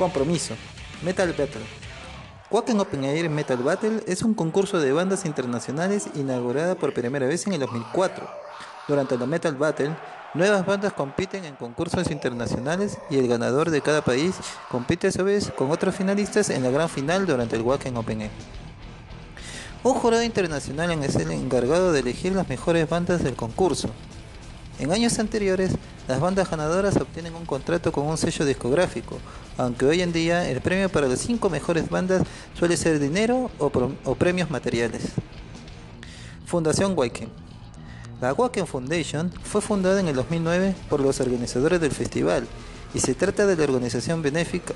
Compromiso. Metal Battle. Wacken Open Air Metal Battle es un concurso de bandas internacionales inaugurada por primera vez en el 2004. Durante la Metal Battle, nuevas bandas compiten en concursos internacionales y el ganador de cada país compite a su vez con otros finalistas en la gran final durante el Wacken Open Air. Un jurado internacional es el encargado de elegir las mejores bandas del concurso. En años anteriores, las bandas ganadoras obtienen un contrato con un sello discográfico, aunque hoy en día el premio para las cinco mejores bandas suele ser dinero o, premios materiales. Fundación Wacken. La Wacken Foundation fue fundada en el 2009 por los organizadores del festival y se trata de la organización benéfica.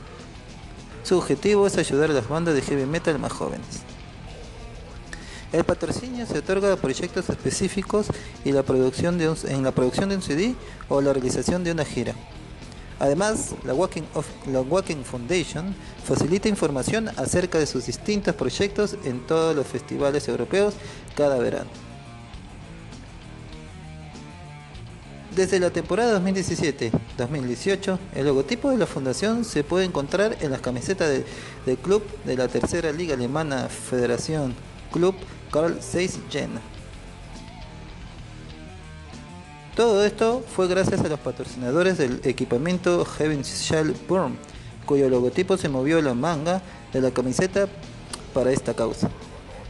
Su objetivo es ayudar a las bandas de heavy metal más jóvenes. El patrocinio se otorga a proyectos específicos y la producción de en la producción de un CD o la realización de una gira. Además, la Walking, Foundation facilita información acerca de sus distintos proyectos en todos los festivales europeos cada verano. Desde la temporada 2017-2018, el logotipo de la fundación se puede encontrar en las camisetas del club de la tercera liga alemana Federación Club Carl Zeiss Todo esto fue gracias a los patrocinadores del equipamiento Heaven Shell Burn, cuyo logotipo se movió la manga de la camiseta para esta causa,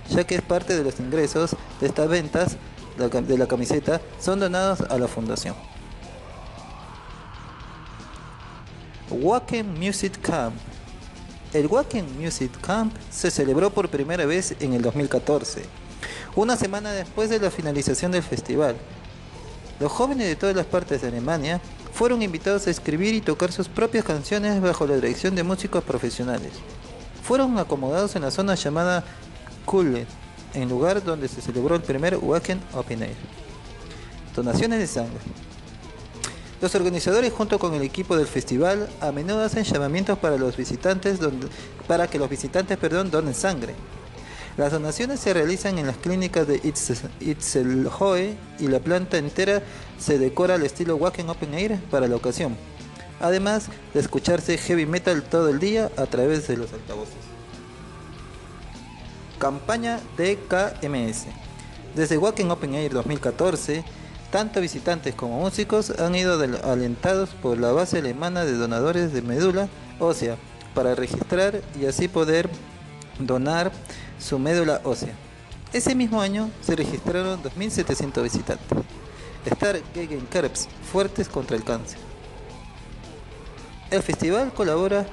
ya que es parte de los ingresos de estas ventas de la camiseta son donados a la fundación. Wacken Music Camp el Wacken Music Camp se celebró por primera vez en el 2014, una semana después de la finalización del festival. Los jóvenes de todas las partes de Alemania fueron invitados a escribir y tocar sus propias canciones bajo la dirección de músicos profesionales. Fueron acomodados en la zona llamada Kulle, en lugar donde se celebró el primer Wacken Open Air. Donaciones de sangre. Los organizadores junto con el equipo del festival a menudo hacen llamamientos para los visitantes para que los visitantes perdón, donen sangre. Las donaciones se realizan en las clínicas de Itzelhoe y la planta entera se decora al estilo Wacken Open Air para la ocasión, además de escucharse heavy metal todo el día a través de los altavoces. Campaña de KMS. Desde Wacken Open Air 2014, tanto visitantes como músicos han ido alentados por la base alemana de donadores de médula ósea para registrar y así poder donar su médula ósea. Ese mismo año se registraron 2.700 visitantes. Star Gegen Krebs, fuertes contra el cáncer. El festival colabora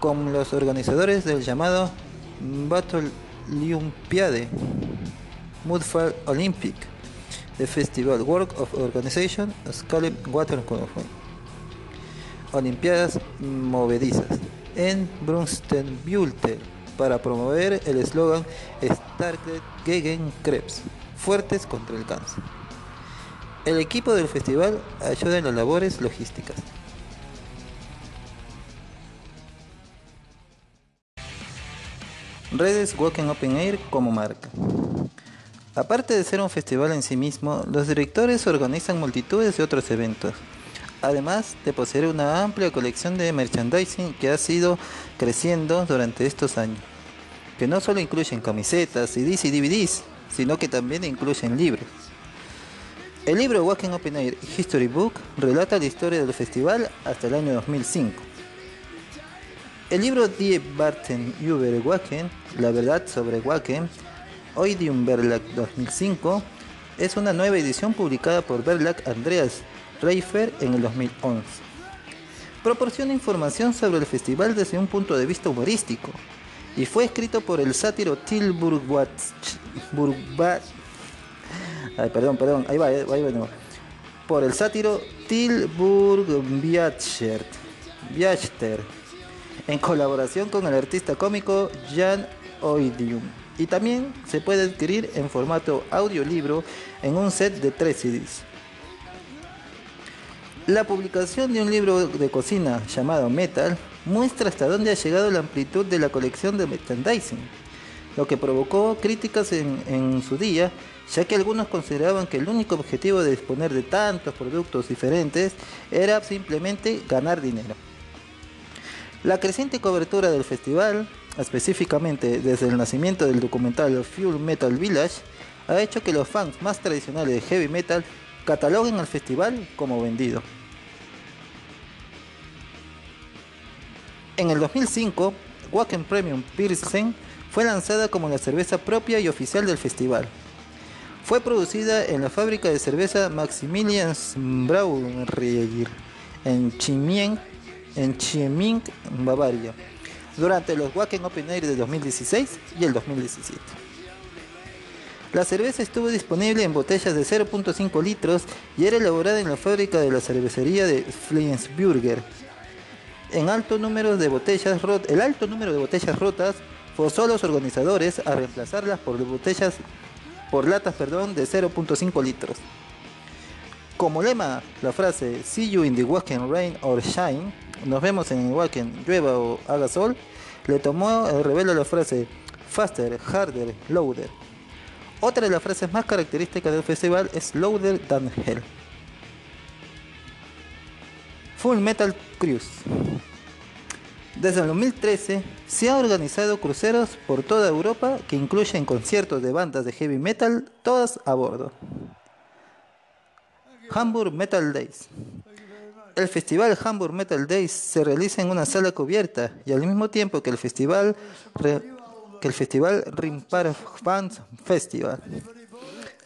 con los organizadores del llamado Battle Olympiade, Mudfall Olympic, The Festival Work of Organization Scale Watercolor Olimpiadas Movedizas en Brunstenbüttel para promover el eslogan Starke gegen Krebs, fuertes contra el cáncer. El equipo del festival ayuda en las labores logísticas. Redes Walking Open Air como marca. Aparte de ser un festival en sí mismo, los directores organizan multitudes de otros eventos, además de poseer una amplia colección de merchandising que ha sido creciendo durante estos años, que no solo incluyen camisetas, CDs y DVDs, sino que también incluyen libros. El libro Walking Open Air History Book relata la historia del festival hasta el año 2005. El libro Die Barten über Wacken, La verdad sobre Wacken, Oidium Verlag 2005 es una nueva edición publicada por Verlag Andreas Reifer en el 2011. Proporciona información sobre el festival desde un punto de vista humorístico y fue escrito por el sátiro Till Ay, perdón, perdón, ahí va, ahí va, Por el sátiro Till en colaboración con el artista cómico Jan Oidium y también se puede adquirir en formato audiolibro en un set de 3 CDs. La publicación de un libro de cocina llamado Metal muestra hasta dónde ha llegado la amplitud de la colección de merchandising, lo que provocó críticas en, en su día, ya que algunos consideraban que el único objetivo de disponer de tantos productos diferentes era simplemente ganar dinero. La creciente cobertura del festival, específicamente desde el nacimiento del documental Fuel Metal Village, ha hecho que los fans más tradicionales de heavy metal cataloguen al festival como vendido. En el 2005, Wacken Premium Pilsen fue lanzada como la cerveza propia y oficial del festival. Fue producida en la fábrica de cerveza Maximilians Brauerei en Chimien, en Chieming, Bavaria, durante los Wacken Open Air de 2016 y el 2017. La cerveza estuvo disponible en botellas de 0.5 litros y era elaborada en la fábrica de la cervecería de Flensburger. En alto número de botellas el alto número de botellas rotas forzó a los organizadores a reemplazarlas por botellas por latas perdón, de 0.5 litros. Como lema, la frase See you in the Wacken Rain or Shine, nos vemos en Wacken, llueva o haga sol, le tomó el revelo la frase Faster, Harder, Louder. Otra de las frases más características del festival es Louder Than Hell. Full Metal Cruise. Desde el 2013 se han organizado cruceros por toda Europa que incluyen conciertos de bandas de heavy metal, todas a bordo. Hamburg Metal Days. El festival Hamburg Metal Days se realiza en una sala cubierta y al mismo tiempo que el festival que el festival Rimpar Fans Festival.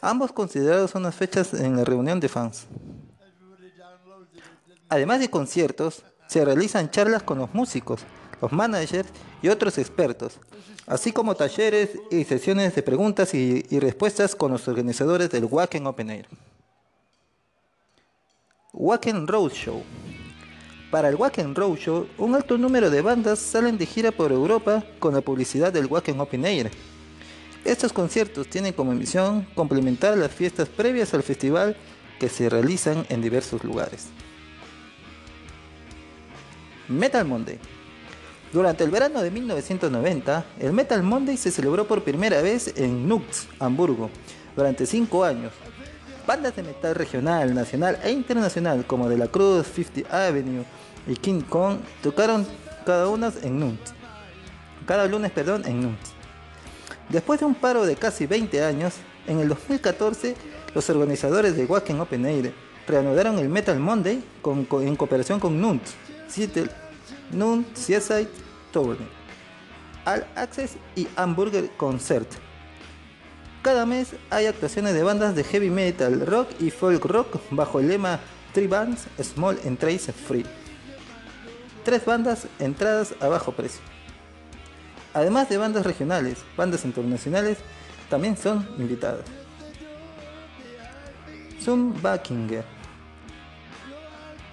Ambos considerados unas fechas en la reunión de fans. Además de conciertos, se realizan charlas con los músicos, los managers y otros expertos, así como talleres y sesiones de preguntas y, respuestas con los organizadores del Wacken Open Air. Wacken Road Show. Para el Wacken Road Show, un alto número de bandas salen de gira por Europa con la publicidad del Wacken Open Air. Estos conciertos tienen como misión complementar las fiestas previas al festival que se realizan en diversos lugares. Metal Monday. Durante el verano de 1990, el Metal Monday se celebró por primera vez en Nux, Hamburgo, durante cinco años. Bandas de metal regional, nacional e internacional como De la Cruz, 50 Avenue y King Kong tocaron cada una en Nux. Cada lunes, perdón, en Nux. Después de un paro de casi 20 años, en el 2014 los organizadores de Wacken Open Air reanudaron el Metal Monday en cooperación con Nux Seattle, Noon, Seaside, Tourney, All Access y Hamburger Concert. Cada mes hay actuaciones de bandas de heavy metal, rock y folk rock bajo el lema Three Bands Small and Trace Free. Tres bandas entradas a bajo precio. Además de bandas regionales, bandas internacionales también son invitadas. Zoom Buckinger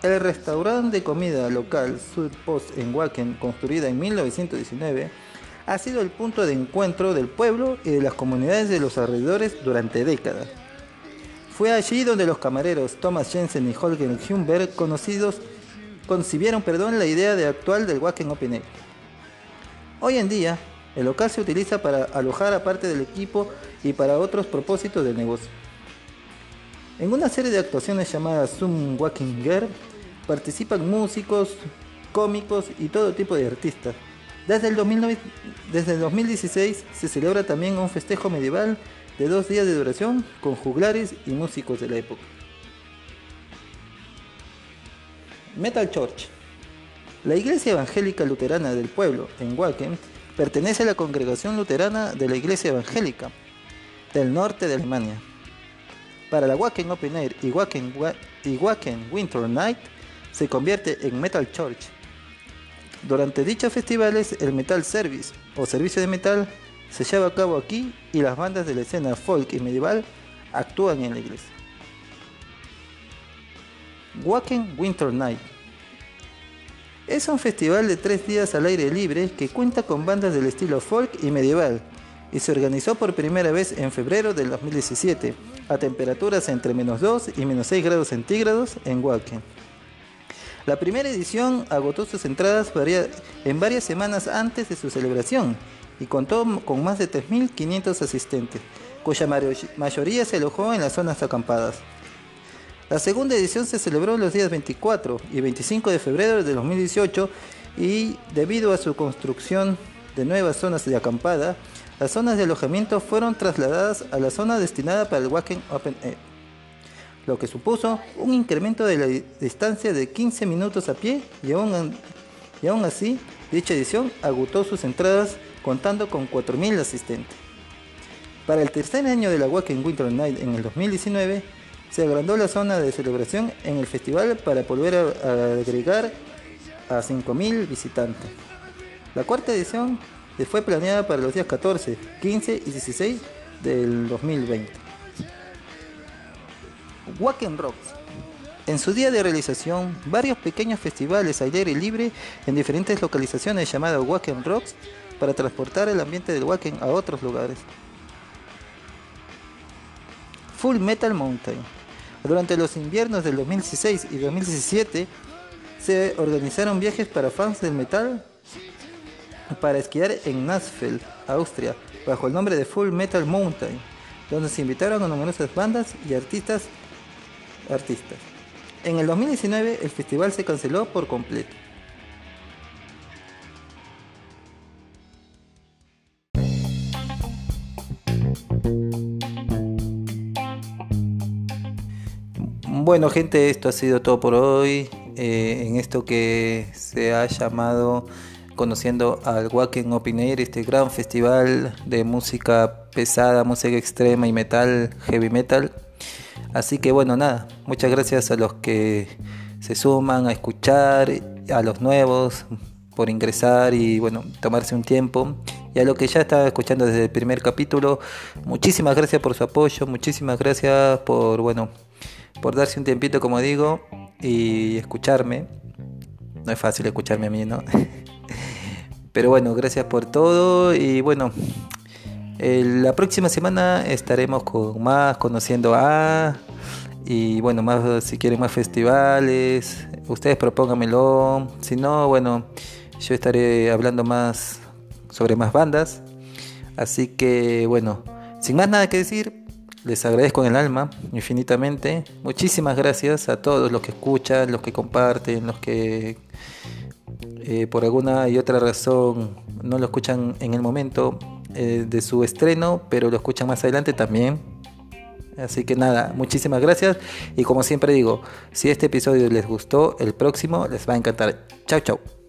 el restaurante de comida local Sud Post en Wacken, construida en 1919, ha sido el punto de encuentro del pueblo y de las comunidades de los alrededores durante décadas. Fue allí donde los camareros Thomas Jensen y Holger Humberg conocidos concibieron perdón, la idea de actual del Wacken Open Air. Hoy en día, el local se utiliza para alojar a parte del equipo y para otros propósitos del negocio. En una serie de actuaciones llamadas Zoom Walking Girl, participan músicos, cómicos y todo tipo de artistas. Desde el, desde el 2016 se celebra también un festejo medieval de dos días de duración con juglares y músicos de la época. Metal Church. La iglesia evangélica luterana del pueblo, en Wacken, pertenece a la congregación luterana de la iglesia evangélica del norte de Alemania. Para la Wacken Open Air y y Wacken Winter Night se convierte en Metal Church. Durante dichos festivales, el Metal Service o servicio de metal se lleva a cabo aquí y las bandas de la escena folk y medieval actúan en la iglesia. Wacken Winter Night es un festival de tres días al aire libre que cuenta con bandas del estilo folk y medieval y se organizó por primera vez en febrero del 2017 a temperaturas entre menos 2 y menos 6 grados centígrados en Wacken. La primera edición agotó sus entradas en varias semanas antes de su celebración y contó con más de 3.500 asistentes, cuya mayoría se alojó en las zonas acampadas. La segunda edición se celebró los días 24 y 25 de febrero de 2018 y debido a su construcción de nuevas zonas de acampada, las zonas de alojamiento fueron trasladadas a la zona destinada para el Wacken Open Air, lo que supuso un incremento de la distancia de 15 minutos a pie y aún, así dicha edición agotó sus entradas contando con 4.000 asistentes. Para el tercer año de la Wacken Winter Night en el 2019, se agrandó la zona de celebración en el festival para volver a, agregar a 5.000 visitantes. La cuarta edición fue planeada para los días 14, 15 y 16 del 2020. Wacken Rocks. En su día de realización, varios pequeños festivales al aire libre en diferentes localizaciones llamadas Wacken Rocks para transportar el ambiente del Wacken a otros lugares. Full Metal Mountain. Durante los inviernos del 2016 y 2017 se organizaron viajes para fans del metal para esquiar en Nassfeld, Austria, bajo el nombre de Full Metal Mountain, donde se invitaron a numerosas bandas y artistas. Artistas. En el 2019 el festival se canceló por completo. Bueno gente, esto ha sido todo por hoy. Eh, en esto que se ha llamado Conociendo al Wacken Open Air, este gran festival de música pesada, música extrema y metal, heavy metal. Así que bueno, nada, muchas gracias a los que se suman a escuchar, a los nuevos por ingresar y bueno, tomarse un tiempo. Y a los que ya estaba escuchando desde el primer capítulo, muchísimas gracias por su apoyo, muchísimas gracias por bueno, por darse un tiempito, como digo, y escucharme. No es fácil escucharme a mí, ¿no? Pero bueno, gracias por todo y bueno, la próxima semana estaremos con más conociendo a y bueno, más si quieren más festivales, ustedes propónganmelo. Si no, bueno, yo estaré hablando más sobre más bandas. Así que bueno, sin más nada que decir, les agradezco en el alma infinitamente. Muchísimas gracias a todos los que escuchan, los que comparten, los que eh, por alguna y otra razón no lo escuchan en el momento eh, de su estreno, pero lo escuchan más adelante también. Así que nada, muchísimas gracias. Y como siempre digo, si este episodio les gustó, el próximo les va a encantar. Chao, chao.